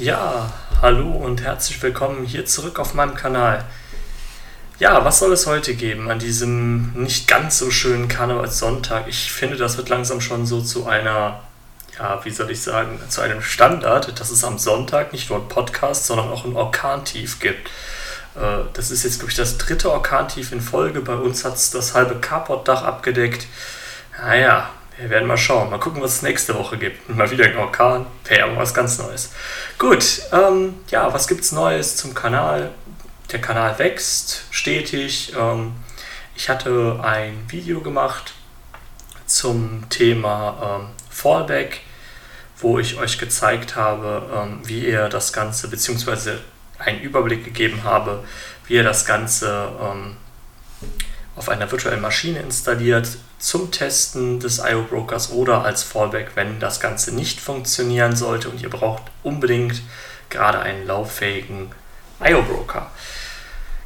Ja, hallo und herzlich willkommen hier zurück auf meinem Kanal. Ja, was soll es heute geben an diesem nicht ganz so schönen Karnevalssonntag? Ich finde, das wird langsam schon so zu einer, ja, wie soll ich sagen, zu einem Standard, dass es am Sonntag nicht nur ein Podcast, sondern auch ein Orkantief gibt. Äh, das ist jetzt, glaube ich, das dritte Orkantief in Folge. Bei uns hat es das halbe Carportdach abgedeckt. Naja, wir werden mal schauen. Mal gucken, was es nächste Woche gibt. Mal wieder ein Orkan. Wäre was ganz Neues. Gut, ähm, ja, was gibt es Neues zum Kanal? Der Kanal wächst stetig. Ähm, ich hatte ein Video gemacht zum Thema ähm, Fallback, wo ich euch gezeigt habe, ähm, wie ihr das Ganze, beziehungsweise einen Überblick gegeben habe, wie ihr das Ganze ähm, auf einer virtuellen Maschine installiert zum Testen des IO Brokers oder als Fallback, wenn das Ganze nicht funktionieren sollte und ihr braucht unbedingt gerade einen lauffähigen IO Broker.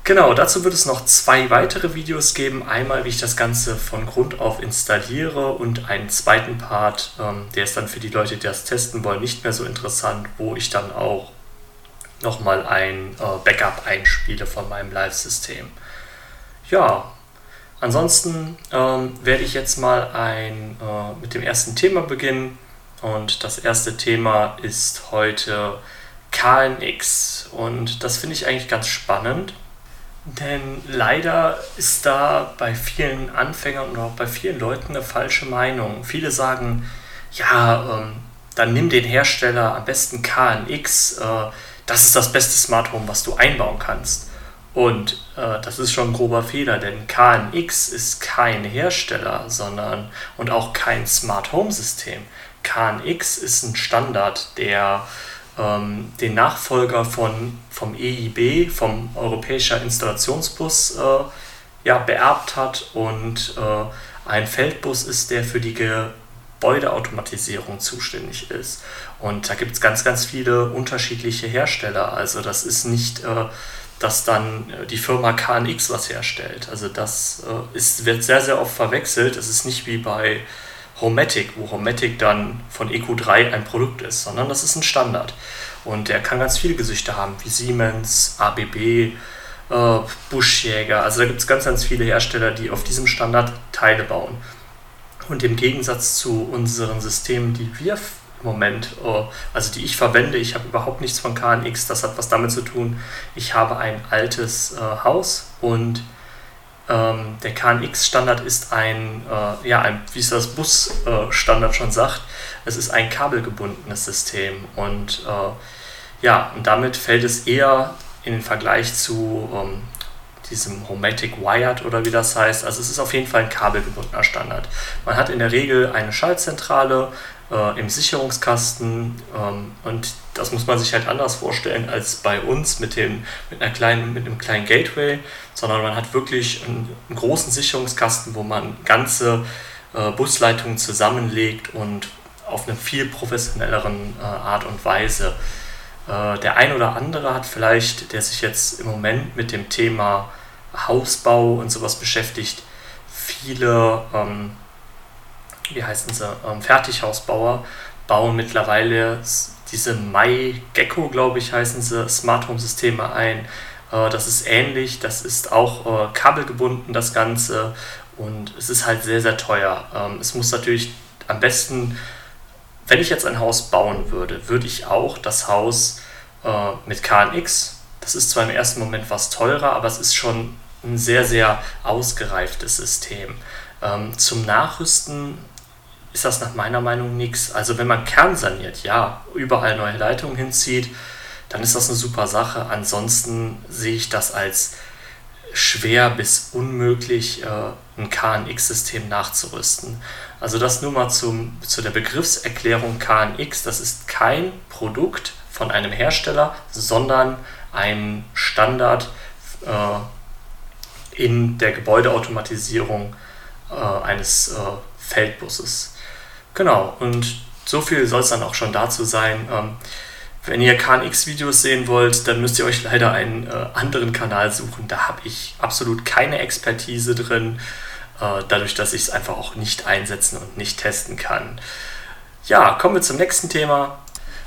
Genau, dazu wird es noch zwei weitere Videos geben. Einmal, wie ich das Ganze von Grund auf installiere und einen zweiten Part, ähm, der ist dann für die Leute, die das testen wollen, nicht mehr so interessant, wo ich dann auch nochmal ein äh, Backup einspiele von meinem Live-System. Ja, Ansonsten ähm, werde ich jetzt mal ein, äh, mit dem ersten Thema beginnen. Und das erste Thema ist heute KNX. Und das finde ich eigentlich ganz spannend. Denn leider ist da bei vielen Anfängern und auch bei vielen Leuten eine falsche Meinung. Viele sagen, ja, ähm, dann nimm den Hersteller am besten KNX. Äh, das ist das beste Smart Home, was du einbauen kannst. Und das ist schon ein grober Fehler, denn KNX ist kein Hersteller, sondern und auch kein Smart Home System. KNX ist ein Standard, der ähm, den Nachfolger von, vom EIB, vom Europäischer Installationsbus, äh, ja, beerbt hat und äh, ein Feldbus ist, der für die Gebäudeautomatisierung zuständig ist. Und da gibt es ganz, ganz viele unterschiedliche Hersteller. Also das ist nicht äh, dass dann äh, die Firma KNX was herstellt. Also das äh, ist, wird sehr, sehr oft verwechselt. Es ist nicht wie bei Homatic, wo Homatic dann von EQ3 ein Produkt ist, sondern das ist ein Standard. Und der kann ganz viele Gesichter haben, wie Siemens, ABB, äh, Buschjäger. Also da gibt es ganz, ganz viele Hersteller, die auf diesem Standard Teile bauen. Und im Gegensatz zu unseren Systemen, die wir Moment, oh, also die ich verwende. Ich habe überhaupt nichts von KNX. Das hat was damit zu tun. Ich habe ein altes äh, Haus und ähm, der KNX-Standard ist ein, äh, ja, ein, wie es das Bus-Standard äh, schon sagt, es ist ein kabelgebundenes System und äh, ja, und damit fällt es eher in den Vergleich zu ähm, diesem Homatic Wired oder wie das heißt. Also es ist auf jeden Fall ein kabelgebundener Standard. Man hat in der Regel eine Schaltzentrale, äh, im Sicherungskasten ähm, und das muss man sich halt anders vorstellen als bei uns mit, dem, mit, einer kleinen, mit einem kleinen Gateway, sondern man hat wirklich einen, einen großen Sicherungskasten, wo man ganze äh, Busleitungen zusammenlegt und auf eine viel professionelleren äh, Art und Weise. Äh, der ein oder andere hat vielleicht, der sich jetzt im Moment mit dem Thema Hausbau und sowas beschäftigt, viele ähm, wie heißen sie, ähm, Fertighausbauer bauen mittlerweile diese Mai Gecko, glaube ich, heißen sie, Smart Home Systeme ein. Äh, das ist ähnlich, das ist auch äh, kabelgebunden, das Ganze. Und es ist halt sehr, sehr teuer. Ähm, es muss natürlich am besten, wenn ich jetzt ein Haus bauen würde, würde ich auch das Haus äh, mit KNX, das ist zwar im ersten Moment was teurer, aber es ist schon ein sehr, sehr ausgereiftes System. Ähm, zum Nachrüsten ist das nach meiner Meinung nichts. Also wenn man kernsaniert, ja, überall neue Leitungen hinzieht, dann ist das eine super Sache. Ansonsten sehe ich das als schwer bis unmöglich, äh, ein KNX-System nachzurüsten. Also das nur mal zum, zu der Begriffserklärung KNX. Das ist kein Produkt von einem Hersteller, sondern ein Standard äh, in der Gebäudeautomatisierung äh, eines äh, Feldbusses. Genau, und so viel soll es dann auch schon dazu sein. Ähm, wenn ihr KNX-Videos sehen wollt, dann müsst ihr euch leider einen äh, anderen Kanal suchen. Da habe ich absolut keine Expertise drin, äh, dadurch, dass ich es einfach auch nicht einsetzen und nicht testen kann. Ja, kommen wir zum nächsten Thema.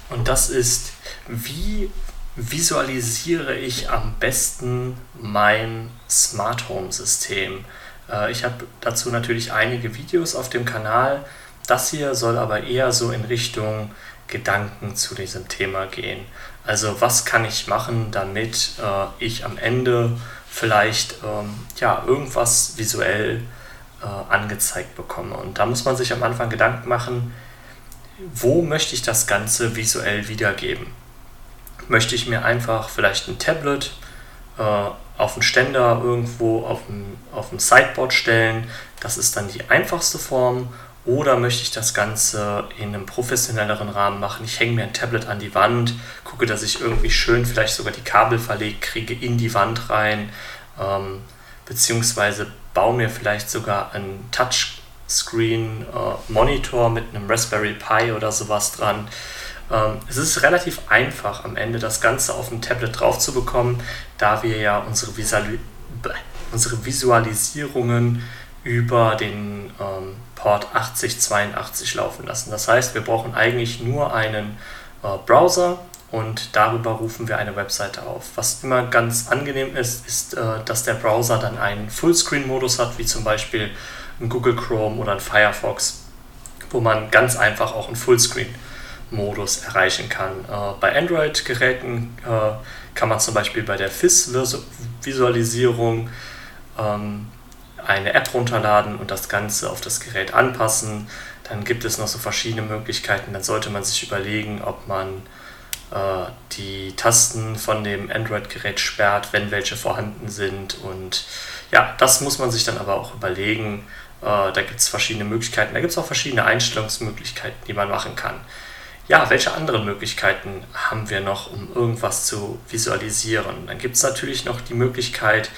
Und das ist, wie visualisiere ich am besten mein Smart Home System? Äh, ich habe dazu natürlich einige Videos auf dem Kanal. Das hier soll aber eher so in Richtung Gedanken zu diesem Thema gehen. Also was kann ich machen, damit äh, ich am Ende vielleicht ähm, ja, irgendwas visuell äh, angezeigt bekomme. Und da muss man sich am Anfang Gedanken machen, wo möchte ich das Ganze visuell wiedergeben? Möchte ich mir einfach vielleicht ein Tablet äh, auf einen Ständer irgendwo auf dem, auf dem Sideboard stellen? Das ist dann die einfachste Form. Oder möchte ich das Ganze in einem professionelleren Rahmen machen? Ich hänge mir ein Tablet an die Wand, gucke, dass ich irgendwie schön vielleicht sogar die Kabel verlegt kriege in die Wand rein, ähm, beziehungsweise baue mir vielleicht sogar einen Touchscreen-Monitor äh, mit einem Raspberry Pi oder sowas dran. Ähm, es ist relativ einfach am Ende das Ganze auf dem Tablet drauf zu bekommen, da wir ja unsere, Visual unsere Visualisierungen über den ähm, Port 8082 laufen lassen. Das heißt, wir brauchen eigentlich nur einen äh, Browser und darüber rufen wir eine Webseite auf. Was immer ganz angenehm ist, ist, äh, dass der Browser dann einen Fullscreen-Modus hat, wie zum Beispiel ein Google Chrome oder ein Firefox, wo man ganz einfach auch einen Fullscreen-Modus erreichen kann. Äh, bei Android-Geräten äh, kann man zum Beispiel bei der FIS-Visualisierung ähm, eine App runterladen und das Ganze auf das Gerät anpassen. Dann gibt es noch so verschiedene Möglichkeiten. Dann sollte man sich überlegen, ob man äh, die Tasten von dem Android-Gerät sperrt, wenn welche vorhanden sind. Und ja, das muss man sich dann aber auch überlegen. Äh, da gibt es verschiedene Möglichkeiten. Da gibt es auch verschiedene Einstellungsmöglichkeiten, die man machen kann. Ja, welche anderen Möglichkeiten haben wir noch, um irgendwas zu visualisieren? Dann gibt es natürlich noch die Möglichkeit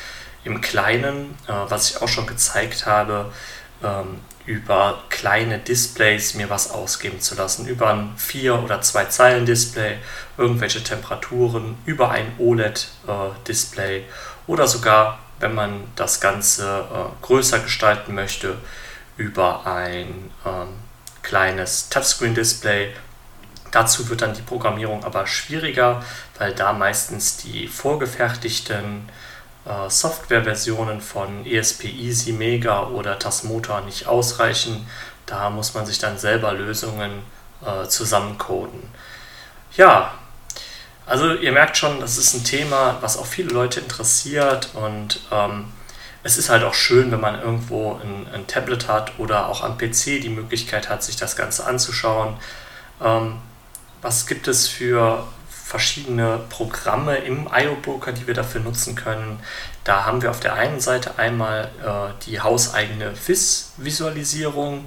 im Kleinen, äh, was ich auch schon gezeigt habe, ähm, über kleine Displays mir was ausgeben zu lassen, über ein 4- oder 2-Zeilen-Display, irgendwelche Temperaturen, über ein OLED-Display äh, oder sogar, wenn man das Ganze äh, größer gestalten möchte, über ein ähm, kleines Touchscreen-Display. Dazu wird dann die Programmierung aber schwieriger, weil da meistens die vorgefertigten Softwareversionen von ESP Easy, Mega oder Tasmota nicht ausreichen. Da muss man sich dann selber Lösungen äh, zusammencoden. Ja, also ihr merkt schon, das ist ein Thema, was auch viele Leute interessiert und ähm, es ist halt auch schön, wenn man irgendwo ein, ein, Tablet hat oder auch am PC die Möglichkeit hat, sich das Ganze anzuschauen. Ähm, was gibt es für verschiedene Programme im IO-Broker, die wir dafür nutzen können. Da haben wir auf der einen Seite einmal äh, die hauseigene FIS-Visualisierung,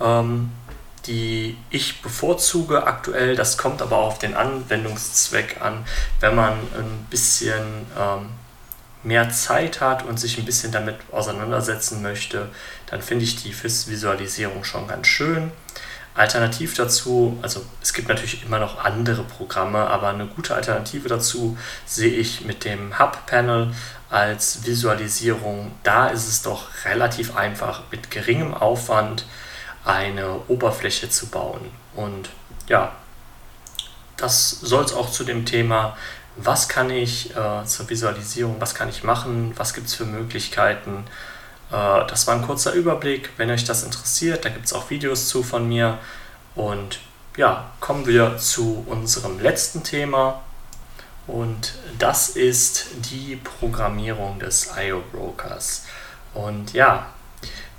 ähm, die ich bevorzuge aktuell. Das kommt aber auf den Anwendungszweck an. Wenn man ein bisschen ähm, mehr Zeit hat und sich ein bisschen damit auseinandersetzen möchte, dann finde ich die FIS-Visualisierung schon ganz schön. Alternativ dazu, also es gibt natürlich immer noch andere Programme, aber eine gute Alternative dazu sehe ich mit dem Hub-Panel als Visualisierung. Da ist es doch relativ einfach, mit geringem Aufwand eine Oberfläche zu bauen. Und ja, das soll es auch zu dem Thema, was kann ich äh, zur Visualisierung, was kann ich machen, was gibt es für Möglichkeiten das war ein kurzer Überblick. Wenn euch das interessiert, da gibt es auch Videos zu von mir. Und ja, kommen wir zu unserem letzten Thema. Und das ist die Programmierung des IO-Brokers. Und ja,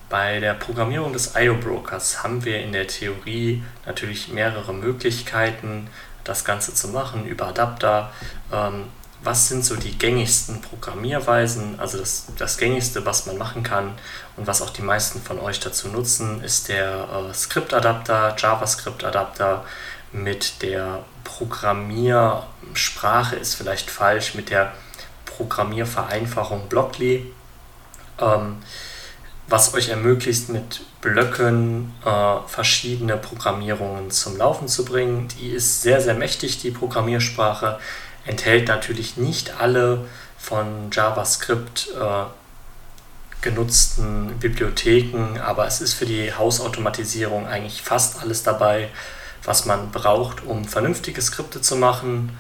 bei der Programmierung des IO-Brokers haben wir in der Theorie natürlich mehrere Möglichkeiten, das Ganze zu machen über Adapter. Ähm, was sind so die gängigsten Programmierweisen, also das, das gängigste, was man machen kann und was auch die meisten von euch dazu nutzen, ist der äh, Script-Adapter, JavaScript-Adapter mit der Programmiersprache ist vielleicht falsch, mit der Programmiervereinfachung Blockly, ähm, was euch ermöglicht, mit Blöcken äh, verschiedene Programmierungen zum Laufen zu bringen. Die ist sehr, sehr mächtig, die Programmiersprache enthält natürlich nicht alle von JavaScript äh, genutzten Bibliotheken, aber es ist für die Hausautomatisierung eigentlich fast alles dabei. was man braucht, um vernünftige Skripte zu machen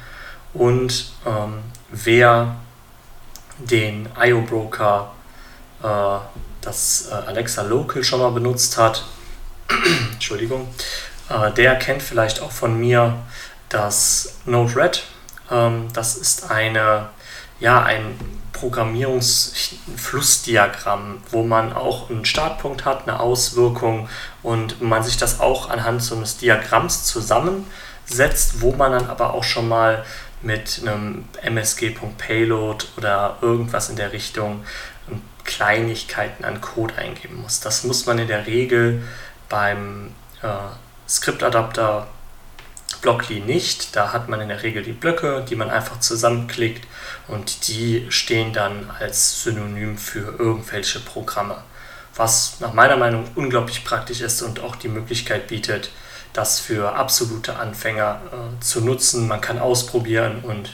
und ähm, wer den IO Broker, äh, das äh, Alexa Local schon mal benutzt hat, Entschuldigung, äh, der kennt vielleicht auch von mir das Node-RED. Ähm, das ist eine, ja, ein Programmierungsflussdiagramm, wo man auch einen Startpunkt hat, eine Auswirkung und man sich das auch anhand so eines Diagramms zusammensetzt, wo man dann aber auch schon mal mit einem MSG.payload oder irgendwas in der Richtung ähm, Kleinigkeiten an Code eingeben muss. Das muss man in der Regel beim äh, Skriptadapter Blockly nicht. Da hat man in der Regel die Blöcke, die man einfach zusammenklickt und die stehen dann als Synonym für irgendwelche Programme. Was nach meiner Meinung unglaublich praktisch ist und auch die Möglichkeit bietet, das für absolute Anfänger äh, zu nutzen. Man kann ausprobieren und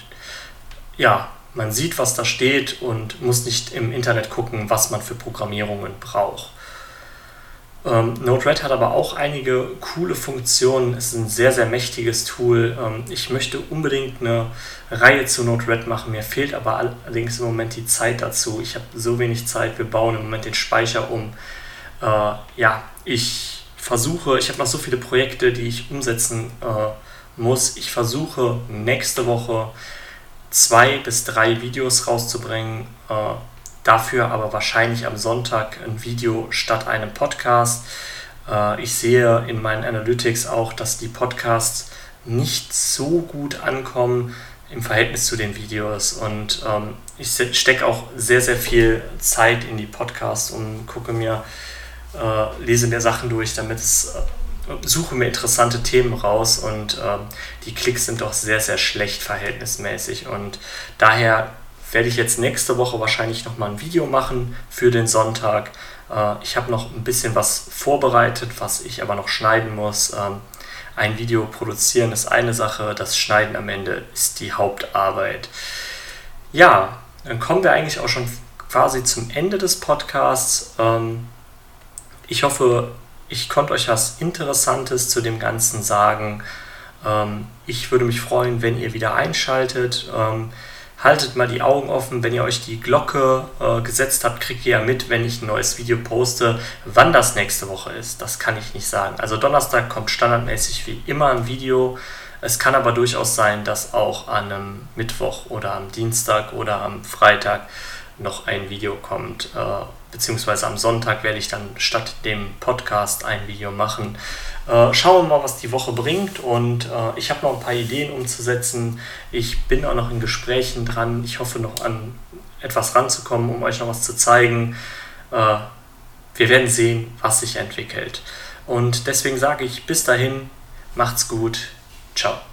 ja, man sieht, was da steht und muss nicht im Internet gucken, was man für Programmierungen braucht. Ähm, Node-RED hat aber auch einige coole Funktionen. Es ist ein sehr, sehr mächtiges Tool. Ähm, ich möchte unbedingt eine Reihe zu Node-RED machen. Mir fehlt aber allerdings im Moment die Zeit dazu. Ich habe so wenig Zeit. Wir bauen im Moment den Speicher um. Äh, ja, ich versuche, ich habe noch so viele Projekte, die ich umsetzen äh, muss. Ich versuche nächste Woche zwei bis drei Videos rauszubringen. Äh, dafür aber wahrscheinlich am Sonntag ein Video statt einem Podcast. Äh, ich sehe in meinen Analytics auch, dass die Podcasts nicht so gut ankommen im Verhältnis zu den Videos. Und ähm, ich stecke auch sehr, sehr viel Zeit in die Podcasts und gucke mir, äh, lese mir Sachen durch, damit es, äh, suche mir interessante Themen raus und äh, die Klicks sind doch sehr, sehr schlecht verhältnismäßig. Und daher werde ich jetzt nächste Woche wahrscheinlich nochmal ein Video machen für den Sonntag. Äh, ich habe noch ein bisschen was vorbereitet, was ich aber noch schneiden muss. Ähm, ein Video produzieren ist eine Sache, das Schneiden am Ende ist die Hauptarbeit. Ja, dann kommen wir eigentlich auch schon quasi zum Ende des Podcasts. Ähm, ich hoffe, ich konnte euch was Interessantes zu dem Ganzen sagen. Ähm, ich würde mich freuen, wenn ihr wieder einschaltet haltet mal die Augen offen. Wenn ihr euch die Glocke äh, gesetzt habt, kriegt ihr ja mit, wenn ich ein neues Video poste. Wann das nächste Woche ist, das kann ich nicht sagen. Also Donnerstag kommt standardmäßig wie immer ein Video. Es kann aber durchaus sein, dass auch an einem Mittwoch oder am Dienstag oder am Freitag noch ein Video kommt. Äh, beziehungsweise am Sonntag werde ich dann statt dem Podcast ein Video machen. Äh, schauen wir mal, was die Woche bringt und äh, ich habe noch ein paar Ideen umzusetzen. Ich bin auch noch in Gesprächen dran. Ich hoffe noch an etwas ranzukommen, um euch noch was zu zeigen. Äh, wir werden sehen, was sich entwickelt. Und deswegen sage ich bis dahin, macht's gut, ciao.